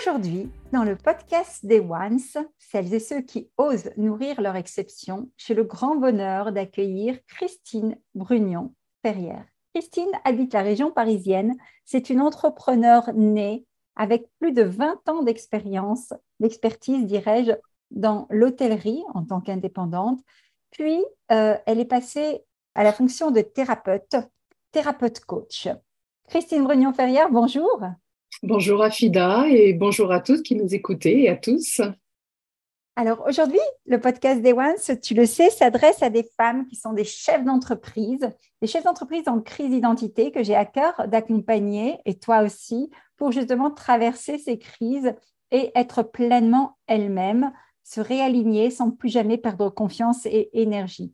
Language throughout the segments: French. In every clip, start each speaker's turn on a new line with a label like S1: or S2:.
S1: Aujourd'hui, dans le podcast des Ones, celles et ceux qui osent nourrir leur exception, j'ai le grand bonheur d'accueillir Christine Brugnon Ferrière. Christine habite la région parisienne. C'est une entrepreneure née avec plus de 20 ans d'expérience, d'expertise, dirais-je, dans l'hôtellerie en tant qu'indépendante. Puis, euh, elle est passée à la fonction de thérapeute, thérapeute coach. Christine Brugnon-Ferrière, bonjour.
S2: Bonjour Afida et bonjour à tous qui nous écoutez et à tous.
S1: Alors aujourd'hui, le podcast des Ones, tu le sais, s'adresse à des femmes qui sont des chefs d'entreprise, des chefs d'entreprise en crise d'identité que j'ai à cœur d'accompagner, et toi aussi, pour justement traverser ces crises et être pleinement elles-mêmes, se réaligner sans plus jamais perdre confiance et énergie.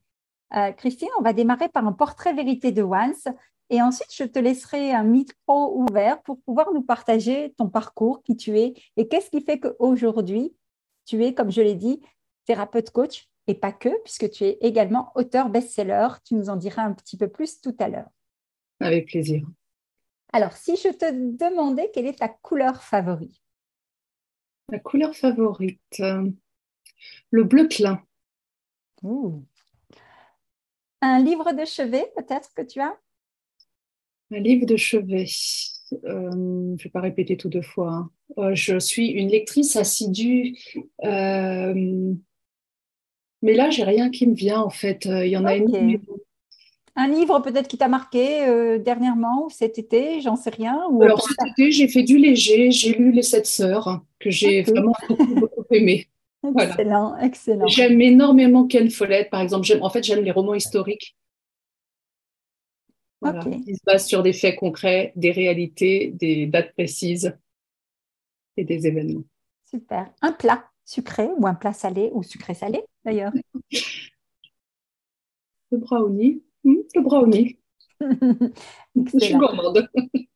S1: Euh, Christine, on va démarrer par un portrait vérité de Once et ensuite, je te laisserai un micro ouvert pour pouvoir nous partager ton parcours, qui tu es et qu'est-ce qui fait qu'aujourd'hui, tu es, comme je l'ai dit, thérapeute coach et pas que, puisque tu es également auteur best-seller. Tu nous en diras un petit peu plus tout à l'heure.
S2: Avec plaisir.
S1: Alors, si je te demandais quelle est ta couleur favorite?
S2: La couleur favorite, euh, le bleu clin.
S1: Un livre de chevet, peut-être que tu as?
S2: Un livre de chevet. Euh, je ne vais pas répéter tout deux fois. Hein. Euh, je suis une lectrice assidue. Euh, mais là, j'ai rien qui me vient en fait. Il y en a une.
S1: Un livre peut-être qui t'a marqué dernièrement ou cet été, j'en sais rien.
S2: Alors cet été, j'ai fait du léger. J'ai lu Les Sept Sœurs que j'ai vraiment beaucoup, aimé.
S1: Excellent, excellent.
S2: J'aime énormément Ken Follett, par exemple. En fait, j'aime les romans historiques. Qui se base sur des faits concrets, des réalités, des dates précises et des événements.
S1: Super. Un plat sucré ou un plat salé ou sucré-salé d'ailleurs
S2: Le brownie. Hmm, le brownie. Je suis gourmande.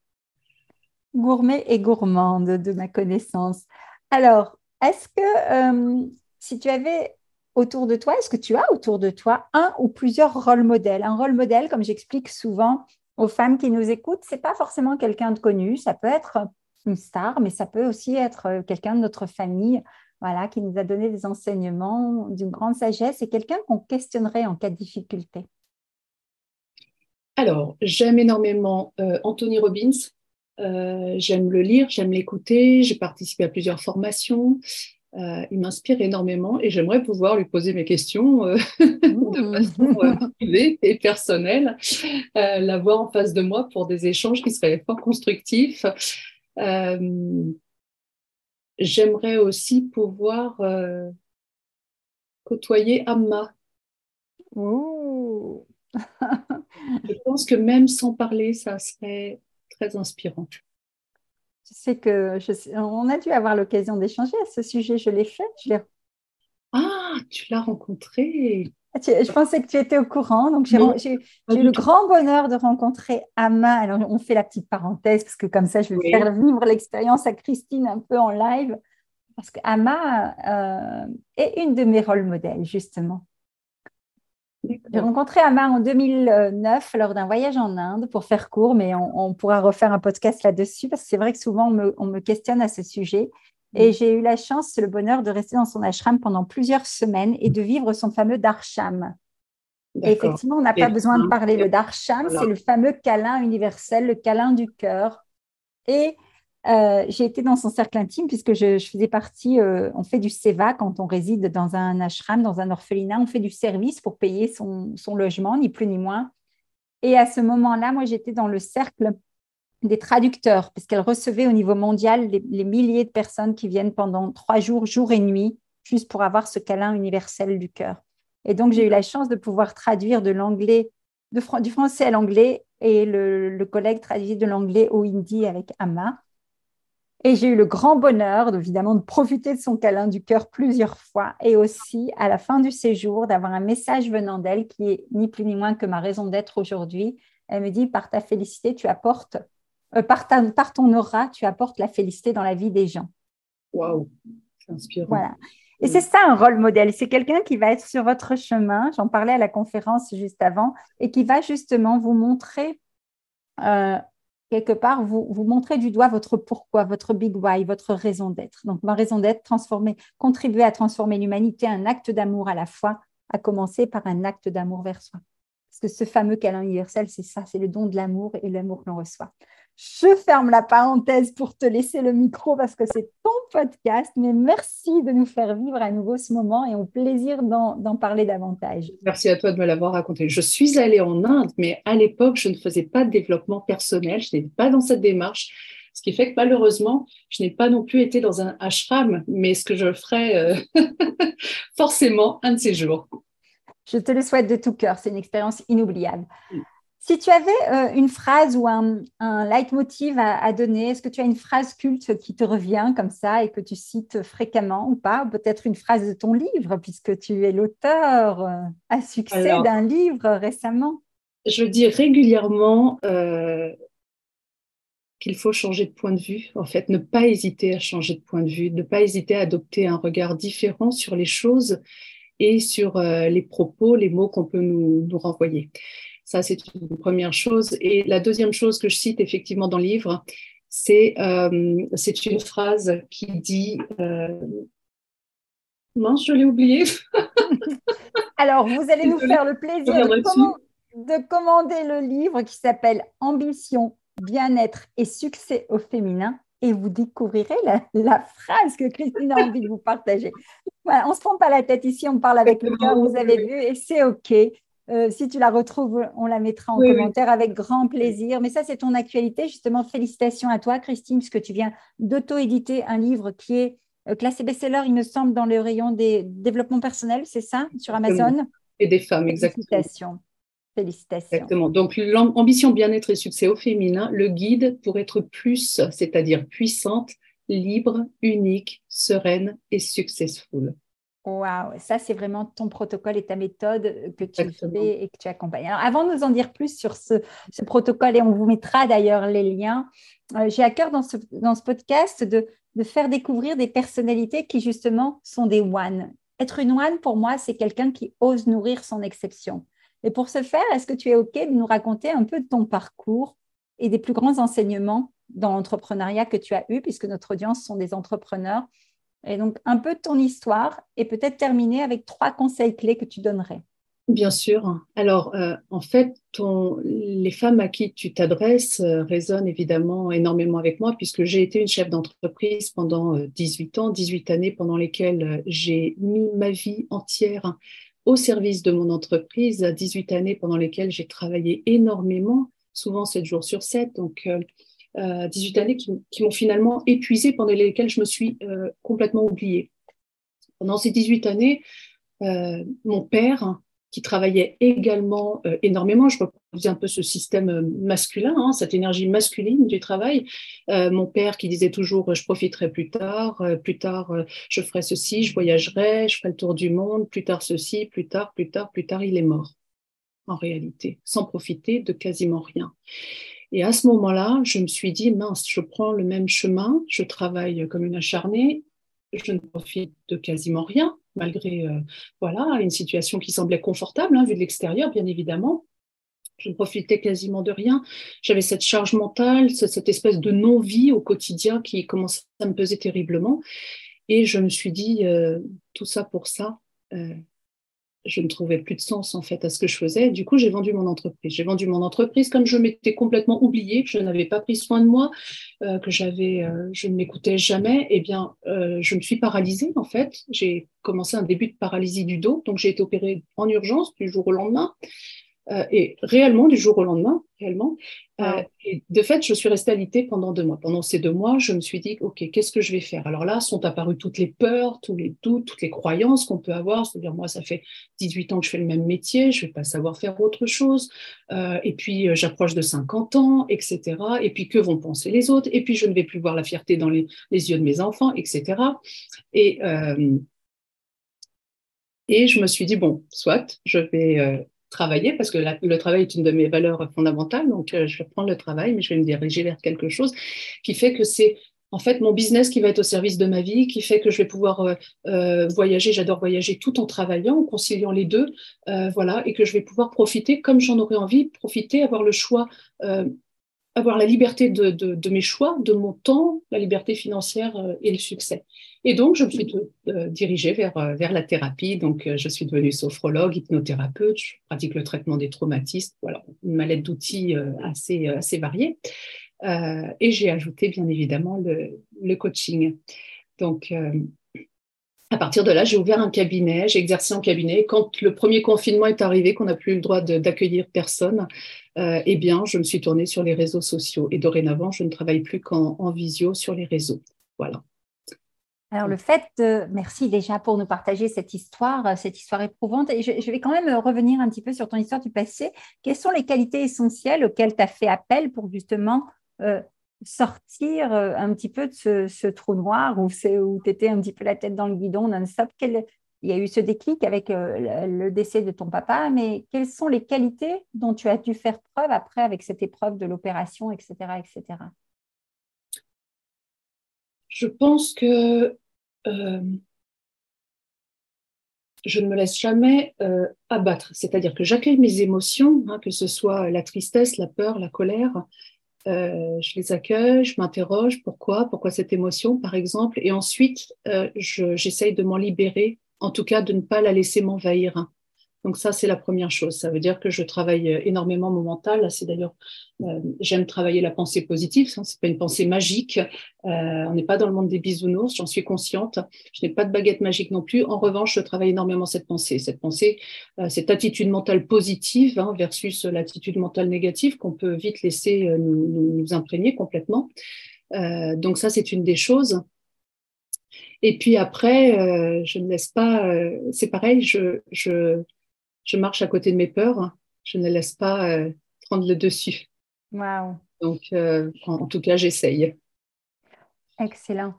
S1: Gourmet et gourmande de ma connaissance. Alors, est-ce que euh, si tu avais autour de toi, est-ce que tu as autour de toi un ou plusieurs rôles modèles? Un rôle modèle, comme j'explique souvent aux femmes qui nous écoutent, c'est pas forcément quelqu'un de connu, ça peut être une star, mais ça peut aussi être euh, quelqu'un de notre famille, voilà, qui nous a donné des enseignements d'une grande sagesse et quelqu'un qu'on questionnerait en cas de difficulté.
S2: Alors, j'aime énormément euh, Anthony Robbins. Euh, j'aime le lire, j'aime l'écouter. J'ai participé à plusieurs formations. Euh, il m'inspire énormément et j'aimerais pouvoir lui poser mes questions euh, de mmh. façon euh, privée et personnelle, l'avoir en face de moi pour des échanges qui seraient fort constructifs. j'aimerais aussi pouvoir côtoyer Amma. je pense que même sans parler, ça serait très inspirant.
S1: Je sais que on a dû avoir l'occasion d'échanger à ce sujet. Je l'ai fait.
S2: ah, tu l'as rencontré.
S1: Ah, je pensais que tu étais au courant. Donc, j'ai eu le grand bonheur de rencontrer Ama. Alors, on fait la petite parenthèse parce que comme ça, je vais faire vivre l'expérience à Christine un peu en live. Parce qu'Ama euh, est une de mes rôles modèles, justement. J'ai rencontré Amar en 2009 lors d'un voyage en Inde pour faire court, mais on, pourra refaire un podcast là-dessus parce que c'est vrai que souvent on me, questionne à ce sujet. Et mm. j'ai eu la chance, le bonheur de rester dans son ashram pendant plusieurs semaines et de vivre son fameux darsham. Et effectivement, on n'a pas besoin de parler. Le darsham, c'est le fameux câlin universel, le câlin du cœur. Et euh, j'ai été dans son cercle intime puisque je, faisais partie, euh, on fait du SEVA quand on réside dans un ashram, dans un orphelinat, on fait du service pour payer son, logement, ni plus ni moins. Et à ce moment-là, moi, j'étais dans le cercle des traducteurs, puisqu'elle recevait au niveau mondial les, milliers de personnes qui viennent pendant trois jours, jour et nuit, juste pour avoir ce câlin universel du cœur. Et donc, j'ai eu la chance de pouvoir traduire de l'anglais, du français à l'anglais, et le, collègue traduit de l'anglais au hindi avec Amma. Et j'ai eu le grand bonheur, évidemment, de profiter de son câlin du cœur plusieurs fois et aussi, à la fin du séjour, d'avoir un message venant d'elle qui est ni plus ni moins que ma raison d'être aujourd'hui. Elle me dit, par ta félicité, tu apportes, euh, par, par ton aura, tu apportes la félicité dans la vie des gens.
S2: Waouh, c'est inspirant.
S1: Voilà. Et c'est ça un rôle modèle. C'est quelqu'un qui va être sur votre chemin. J'en parlais à la conférence juste avant et qui va justement vous montrer euh, quelque part, vous, vous montrez du doigt votre pourquoi, votre big why, votre raison d'être. Donc, ma raison d'être, transformer, contribuer à transformer l'humanité, un acte d'amour à la fois, à commencer par un acte d'amour vers soi. Parce que ce fameux câlin universel, c'est ça, c'est le don de l'amour et l'amour que l'on reçoit. Je ferme la parenthèse pour te laisser le micro parce que c'est ton podcast, mais merci de nous faire vivre à nouveau ce moment et au plaisir d'en parler davantage.
S2: Merci à toi de me l'avoir raconté. Je suis allée en Inde, mais à l'époque, je ne faisais pas de développement personnel, je n'étais pas dans cette démarche. Ce qui fait que malheureusement, je n'ai pas non plus été dans un ashram, mais ce que je ferai euh, forcément un de ces jours.
S1: Je te le souhaite de tout cœur, c'est une expérience inoubliable. Si tu avais euh, une phrase ou un, un leitmotiv à, donner, est-ce que tu as une phrase culte qui te revient comme ça et que tu cites fréquemment ou pas? Peut-être une phrase de ton livre, puisque tu es l'auteur euh, à succès d'un livre récemment?
S2: Je dis régulièrement euh, qu'il faut changer de point de vue, en fait, ne pas hésiter à changer de point de vue, ne pas hésiter à adopter un regard différent sur les choses et sur les propos, les mots qu'on peut nous, nous renvoyer. Ça, c'est une première chose. Et la deuxième chose que je cite effectivement dans le livre, c'est euh, une phrase qui dit euh... Mince, je l'ai oublié.
S1: Alors, vous allez nous faire le plaisir de, commander le livre qui s'appelle Ambition, bien-être et succès au féminin et vous découvrirez la, phrase que Christine a envie de vous partager. Voilà, on ne se prend pas la tête ici, on parle avec le cœur, vous avez vu, et c'est OK. Euh, si tu la retrouves, on la mettra en commentaire avec grand plaisir. Mais ça, c'est ton actualité. Justement, félicitations à toi, Christine, puisque tu viens d'auto-éditer un livre qui est euh, classé best-seller, il me semble, dans le rayon des développements personnels, c'est ça, sur Amazon?
S2: Et des femmes, exactement.
S1: Félicitations. Félicitations.
S2: Exactement. Donc, l'ambition bien-être et succès au féminin, le guide pour être plus, c'est-à-dire puissante, libre, unique, sereine et successful.
S1: Waouh, ça c'est vraiment ton protocole et ta méthode que tu fais et que tu accompagnes. Alors avant de nous en dire plus sur ce, protocole, et on vous mettra d'ailleurs les liens, euh, j'ai à cœur dans ce, dans ce podcast de, de, faire découvrir des personnalités qui justement sont des one. Être une one pour moi, c'est quelqu'un qui ose nourrir son exception. Et pour ce faire, est-ce que tu es OK de nous raconter un peu de ton parcours et des plus grands enseignements dans l'entrepreneuriat que tu as eu, puisque notre audience sont des entrepreneurs et donc, un peu de ton histoire et peut-être terminer avec trois conseils clés que tu donnerais.
S2: Bien sûr. Alors, euh, en fait, les femmes à qui tu t'adresses euh, résonnent évidemment énormément avec moi puisque j'ai été une chef d'entreprise pendant 18 euh, ans, 18 années pendant lesquelles j'ai mis ma vie entière au service de mon entreprise, 18 années pendant lesquelles j'ai travaillé énormément, souvent 7 jours sur 7. Donc, 18 années qui, m'ont finalement épuisée, pendant lesquelles je me suis euh, complètement oubliée. Pendant ces 18 années, euh, mon père, qui travaillait également euh, énormément, je reproduisais un peu ce système masculin, hein, cette énergie masculine du travail. mon père qui disait toujours je profiterai plus tard, plus tard je ferai ceci, je voyagerai, je ferai le tour du monde, plus tard ceci, plus tard, plus tard, plus tard, il est mort en réalité, sans profiter de quasiment rien. Et à ce moment-là, je me suis dit, mince, je prends le même chemin, je travaille comme une acharnée, je ne profite de quasiment rien, malgré euh, voilà une situation qui semblait confortable, hein, vue de l'extérieur, bien évidemment. Je ne profitais quasiment de rien. J'avais cette charge mentale, cette espèce de non-vie au quotidien qui commençait à me peser terriblement. Et je me suis dit, euh, tout ça pour ça, euh, je ne trouvais plus de sens en fait à ce que je faisais. Du coup, j'ai vendu mon entreprise. J'ai vendu mon entreprise comme je m'étais complètement oubliée, que je n'avais pas pris soin de moi, euh, que j'avais, euh, je ne m'écoutais jamais. Eh bien, euh, je me suis paralysée en fait. J'ai commencé un début de paralysie du dos, donc j'ai été opérée en urgence du jour au lendemain. Euh, et réellement, du jour au lendemain, réellement. Euh, et de fait, je suis restée alitée pendant deux mois. Pendant ces deux mois, je me suis dit, OK, qu'est-ce que je vais faire? Alors là, sont apparues toutes les peurs, tous les doutes, toutes les croyances qu'on peut avoir. C'est-à-dire, moi, ça fait 18 ans que je fais le même métier, je vais pas savoir faire autre chose. Euh, et puis, j'approche de 50 ans, etc. Et puis, que vont penser les autres? Et puis, je ne vais plus voir la fierté dans les, les yeux de mes enfants, etc. Et, et je me suis dit, bon, soit, je vais travailler parce que le travail est une de mes valeurs fondamentales. Donc, euh, je vais reprendre le travail, mais je vais me diriger vers quelque chose qui fait que c'est en fait mon business qui va être au service de ma vie, qui fait que je vais pouvoir euh, euh, voyager. J'adore voyager tout en travaillant, en conciliant les deux, voilà, et que je vais pouvoir profiter comme j'en aurais envie, profiter, avoir le choix avoir la liberté de, mes choix, de mon temps, la liberté financière euh, et le succès. Et donc, je me suis euh, dirigée vers, euh, vers la thérapie. Donc, je suis devenue sophrologue, hypnothérapeute, je pratique le traitement des traumatismes, voilà, une mallette d'outils assez, assez variée. et j'ai ajouté, bien évidemment, le, le coaching. Donc, à partir de là, j'ai ouvert un cabinet, j'ai exercé en cabinet. Quand le premier confinement est arrivé, qu'on n'a plus le droit d'accueillir personne, euh, eh bien, je me suis tournée sur les réseaux sociaux. Et dorénavant, je ne travaille plus qu'en visio sur les réseaux. Voilà.
S1: Alors, le fait, de, merci déjà pour nous partager cette histoire, cette histoire éprouvante. Je, vais quand même revenir un petit peu sur ton histoire du passé. Quelles sont les qualités essentielles auxquelles tu as fait appel pour justement euh, sortir euh, un petit peu de ce, trou noir où, où tu étais un petit peu la tête dans le guidon non-stop Il y a eu ce déclic avec euh, le décès de ton papa, mais quelles sont les qualités dont tu as dû faire preuve après avec cette épreuve de l'opération, etc., etc.
S2: Je pense que euh, je ne me laisse jamais abattre, c'est-à-dire que j'accueille mes émotions, hein, que ce soit la tristesse, la peur, la colère, euh, je les accueille, je m'interroge pourquoi, pourquoi cette émotion, par exemple, et ensuite, euh, j'essaye de m'en libérer, en tout cas de ne pas la laisser m'envahir. Donc ça, c'est la première chose. Ça veut dire que je travaille euh, énormément mon mental. C'est d'ailleurs, euh, j'aime travailler la pensée positive. Ce n'est pas une pensée magique. Euh, on n'est pas dans le monde des bisounours. J'en suis consciente. Je n'ai pas de baguette magique non plus. En revanche, je travaille énormément cette pensée. Cette pensée, cette attitude mentale positive hein, versus l'attitude mentale négative qu'on peut vite laisser nous, imprégner complètement. donc ça, c'est une des choses. Et puis après, je ne laisse pas. c'est pareil. Je je marche à côté de mes peurs, je ne laisse pas euh, prendre le dessus.
S1: Wow.
S2: Donc, euh, en, tout cas, j'essaye.
S1: Excellent.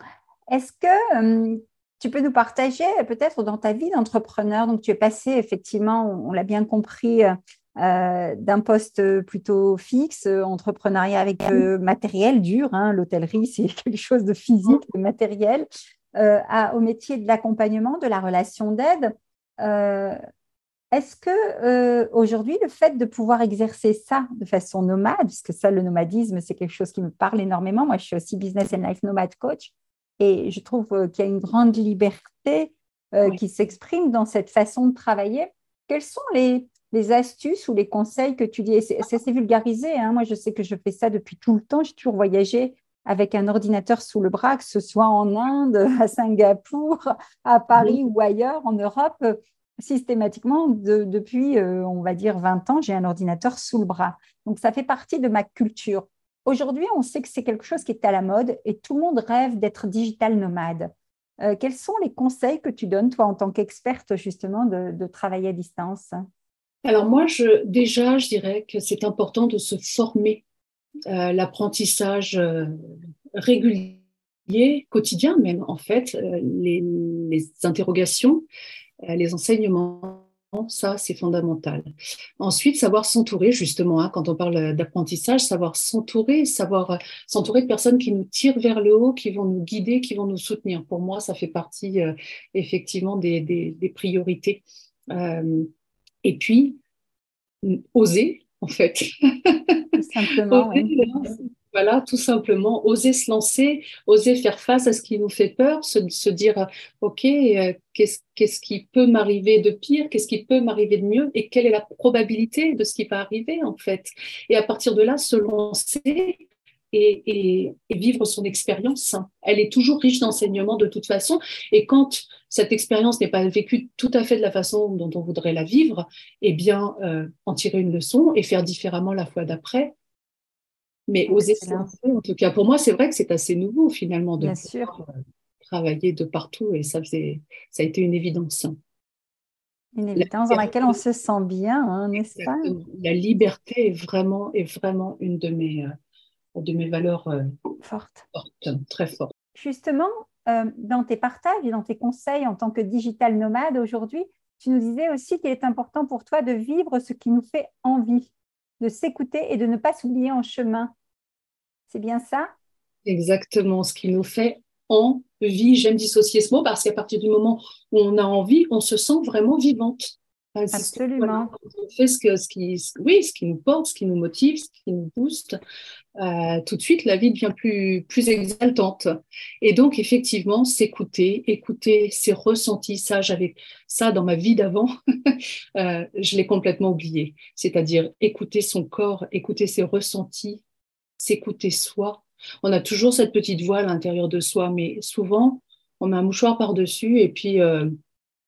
S1: Est-ce que euh, tu peux nous partager peut-être dans ta vie d'entrepreneur, donc tu es passé effectivement, on, l'a bien compris, d'un poste plutôt fixe, entrepreneuriat avec matériel dur, hein, l'hôtellerie c'est quelque chose de physique, de matériel, à, au métier de l'accompagnement, de la relation d'aide. Est-ce que euh, aujourd'hui, le fait de pouvoir exercer ça de façon nomade, puisque ça, le nomadisme, c'est quelque chose qui me parle énormément. Moi, je suis aussi business and life nomade coach, et je trouve euh, qu'il y a une grande liberté euh, qui s'exprime dans cette façon de travailler. Quelles sont les, astuces ou les conseils que tu dis? C'est assez vulgarisé. Hein. Moi, je sais que je fais ça depuis tout le temps. J'ai toujours voyagé avec un ordinateur sous le bras, que ce soit en Inde, à Singapour, à Paris ou ailleurs en Europe systématiquement, depuis, euh, on va dire, 20 ans, j'ai un ordinateur sous le bras. Donc, ça fait partie de ma culture. Aujourd'hui, on sait que c'est quelque chose qui est à la mode et tout le monde rêve d'être digital nomade. Euh, quels sont les conseils que tu donnes, toi, en tant qu'experte, justement, de, travailler à distance?
S2: Alors, moi, déjà, je dirais que c'est important de se former. Euh, l'apprentissage régulier, quotidien même, en fait, les, interrogations, les enseignements, ça, c'est fondamental. Ensuite, savoir s'entourer, justement, hein, quand on parle d'apprentissage, savoir s'entourer, savoir euh, s'entourer de personnes qui nous tirent vers le haut, qui vont nous guider, qui vont nous soutenir. Pour moi, ça fait partie euh, effectivement des, priorités. et puis, oser, en fait.
S1: Simplement,
S2: Voilà, tout simplement, oser se lancer, oser faire face à ce qui nous fait peur, se, dire, OK, euh, qu'est-ce qui peut m'arriver de pire, qu'est-ce qui peut m'arriver de mieux, et quelle est la probabilité de ce qui va arriver, en fait? Et à partir de là, se lancer et, vivre son expérience. Elle est toujours riche d'enseignements de toute façon. Et quand cette expérience n'est pas vécue tout à fait de la façon dont on voudrait la vivre, eh bien, euh, en tirer une leçon et faire différemment la fois d'après. Mais oser en tout cas, pour moi, c'est vrai que c'est assez nouveau finalement de euh, travailler de partout et ça, faisait, ça a été une évidence.
S1: Une évidence dans laquelle on se sent bien, hein, n'est-ce pas?
S2: La liberté est vraiment, est vraiment une de mes, euh, de mes valeurs euh, fortes. très fortes.
S1: Justement, euh, dans tes partages et dans tes conseils en tant que digital nomade aujourd'hui, tu nous disais aussi qu'il est important pour toi de vivre ce qui nous fait envie, de s'écouter et de ne pas s'oublier en chemin. C'est bien ça?
S2: Exactement, ce qui nous fait envie. J'aime dissocier ce mot parce qu'à partir du moment où on a envie, on se sent vraiment vivante.
S1: Absolument.
S2: on fait ce, que, ce, qui, oui, ce qui nous porte, ce qui nous motive, ce qui nous booste. Euh, tout de suite, la vie devient plus, plus exaltante. Et donc, effectivement, s'écouter, écouter ses ressentis, ça, j'avais ça dans ma vie d'avant, euh, je l'ai complètement oublié. C'est-à-dire écouter son corps, écouter ses ressentis, s'écouter soi. On a toujours cette petite voix à l'intérieur de soi, mais souvent, on met un mouchoir par-dessus et puis euh,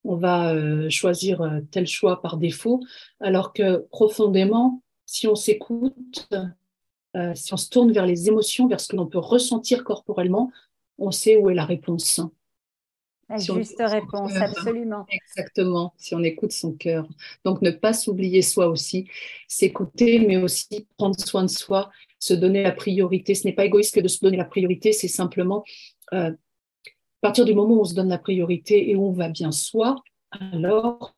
S2: on va euh, choisir euh, tel choix par défaut, alors que profondément, si on s'écoute, euh, si on se tourne vers les émotions, vers ce que l'on peut ressentir corporellement, on sait où est la réponse.
S1: La juste réponse, absolument.
S2: Exactement, si on écoute son cœur. Donc ne pas s'oublier soi aussi, s'écouter, mais aussi prendre soin de soi, se donner la priorité. Ce n'est pas égoïste que de se donner la priorité, c'est simplement à partir du moment où on se donne la priorité et où on va bien soi, alors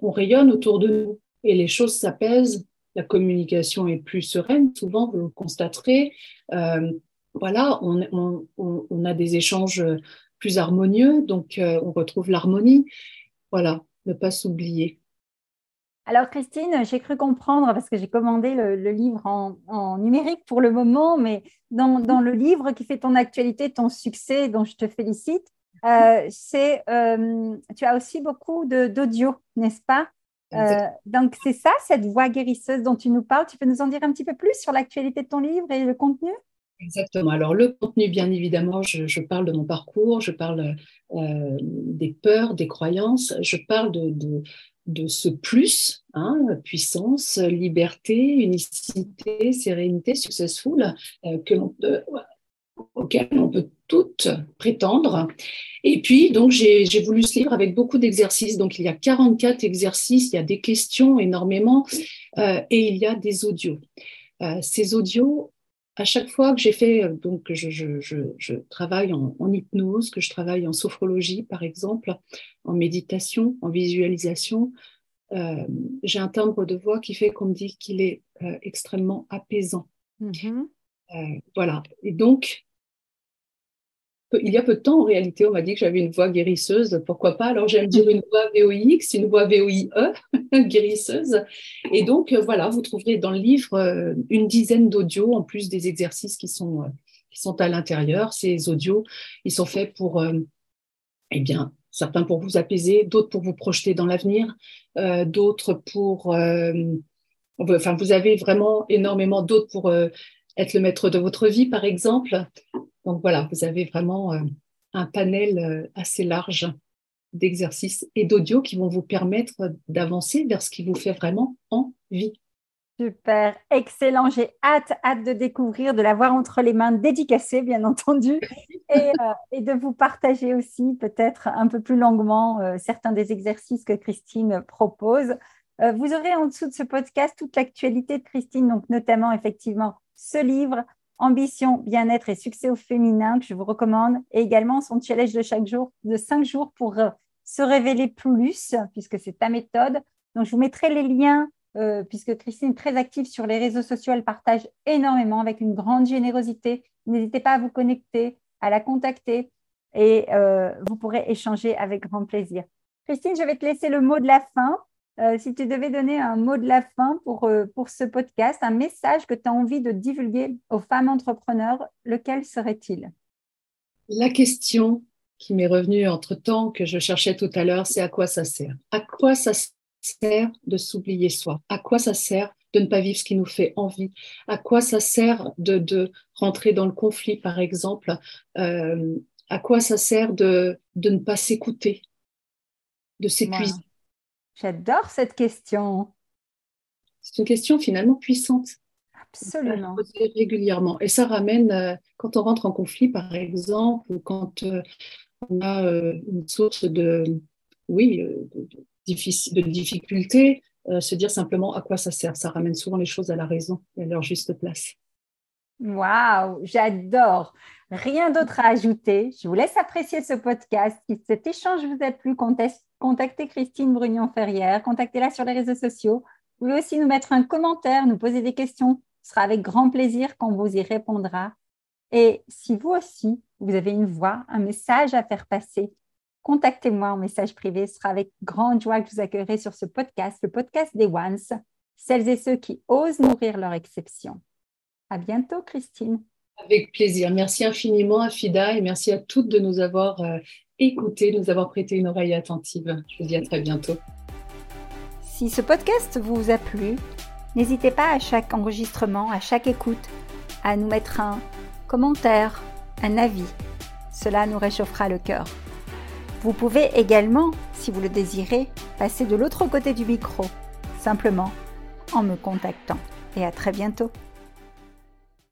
S2: on rayonne autour de nous et les choses s'apaisent. La communication est plus sereine, souvent, vous le constaterez. Euh, voilà, on, a des échanges plus harmonieux, donc euh, on retrouve l'harmonie. Voilà, ne pas s'oublier.
S1: Alors Christine, j'ai cru comprendre, parce que j'ai commandé le, livre en, numérique pour le moment, mais dans, le livre qui fait ton actualité, ton succès, dont je te félicite, euh, c'est, euh, tu as aussi beaucoup d'audio, n'est-ce pas? Euh, Donc c'est ça, cette voix guérisseuse dont tu nous parles. Tu peux nous en dire un petit peu plus sur l'actualité de ton livre et le contenu?
S2: Exactement. Alors le contenu, bien évidemment, je, parle de mon parcours, je parle des peurs, des croyances, je parle de, de ce plus, hein, puissance, liberté, unicité, sérénité, successful, euh, que peut, auquel on peut toutes prétendre. Et puis, donc, j'ai voulu ce livre avec beaucoup d'exercices. Donc, il y a 44 exercices, il y a des questions énormément, euh, et il y a des audios. Euh, ces audios, à chaque fois que j'ai fait, donc je, je, je, travaille en, en, hypnose, que je travaille en sophrologie par exemple, en méditation, en visualisation, euh, j'ai un timbre de voix qui fait qu'on me dit qu'il est euh, extrêmement apaisant. Mm-hmm. Euh, voilà. Et donc, il y a peu de temps, en réalité, on m'a dit que j'avais une voix guérisseuse. Pourquoi pas? Alors, j'aime dire une voix VOIX, une voix VOIE, guérisseuse. Et donc, voilà, vous trouverez dans le livre une dizaine d'audios, en plus des exercices qui sont, qui sont à l'intérieur. Ces audios, ils sont faits pour, eh bien, certains pour vous apaiser, d'autres pour vous projeter dans l'avenir, euh, d'autres pour... Euh, enfin, vous avez vraiment énormément d'autres pour euh, être le maître de votre vie, par exemple. Donc voilà, vous avez vraiment un panel assez large d'exercices et d'audio qui vont vous permettre d'avancer vers ce qui vous fait vraiment envie.
S1: Super, excellent. J'ai hâte, hâte de découvrir, de l'avoir entre les mains, dédicacée, bien entendu, et, euh, de vous partager aussi peut-être un peu plus longuement euh, certains des exercices que Christine propose. Euh, vous aurez en dessous de ce podcast toute l'actualité de Christine, donc notamment effectivement ce livre, Ambition, bien-être et succès au féminin, que je vous recommande, et également son challenge de chaque jour, de cinq jours pour se révéler plus, puisque c'est ta méthode. Donc, je vous mettrai les liens euh, puisque Christine est très active sur les réseaux sociaux, elle partage énormément avec une grande générosité. N'hésitez pas à vous connecter, à la contacter et euh, vous pourrez échanger avec grand plaisir. Christine, je vais te laisser le mot de la fin. Euh, si tu devais donner un mot de la fin pour, euh, pour ce podcast, un message que tu as envie de divulguer aux femmes entrepreneurs, lequel serait-il?
S2: La question qui m'est revenue entre-temps, que je cherchais tout à l'heure, c'est à quoi ça sert? À quoi ça sert de s'oublier soi? À quoi ça sert de ne pas vivre ce qui nous fait envie? À quoi ça sert de, de rentrer dans le conflit, par exemple? Euh, À quoi ça sert de, de ne pas s'écouter, de s'épuiser?
S1: J'adore cette question.
S2: C'est une question finalement puissante.
S1: Absolument.
S2: Régulièrement. Et ça ramène, euh, quand on rentre en conflit, par exemple, ou quand euh, on a euh, une source de, oui, de, de, de difficulté, se dire simplement à quoi ça sert. Ça ramène souvent les choses à la raison et à leur juste place.
S1: Waouh, j'adore. Rien d'autre à ajouter. Je vous laisse apprécier ce podcast. Si cet échange vous a plu, contactez Christine Brugnon-Ferrière, contactez-la sur les réseaux sociaux. Vous pouvez aussi nous mettre un commentaire, nous poser des questions. Ce sera avec grand plaisir qu'on vous y répondra. Et si vous aussi, vous avez une voix, un message à faire passer, contactez-moi en message privé. Ce sera avec grande joie que je vous accueillerai sur ce podcast, le podcast des Ones, celles et ceux qui osent nourrir leur exception. À bientôt, Christine.
S2: Avec plaisir. Merci infiniment, Afida, et merci à toutes de nous avoir de nous avoir prêté une oreille attentive. Je vous dis à très bientôt.
S1: Si ce podcast vous a plu, n'hésitez pas à chaque enregistrement, à chaque écoute, à nous mettre un commentaire, un avis. Cela nous réchauffera le cœur. Vous pouvez également, si vous le désirez, passer de l'autre côté du micro, simplement en me contactant. Et à très bientôt.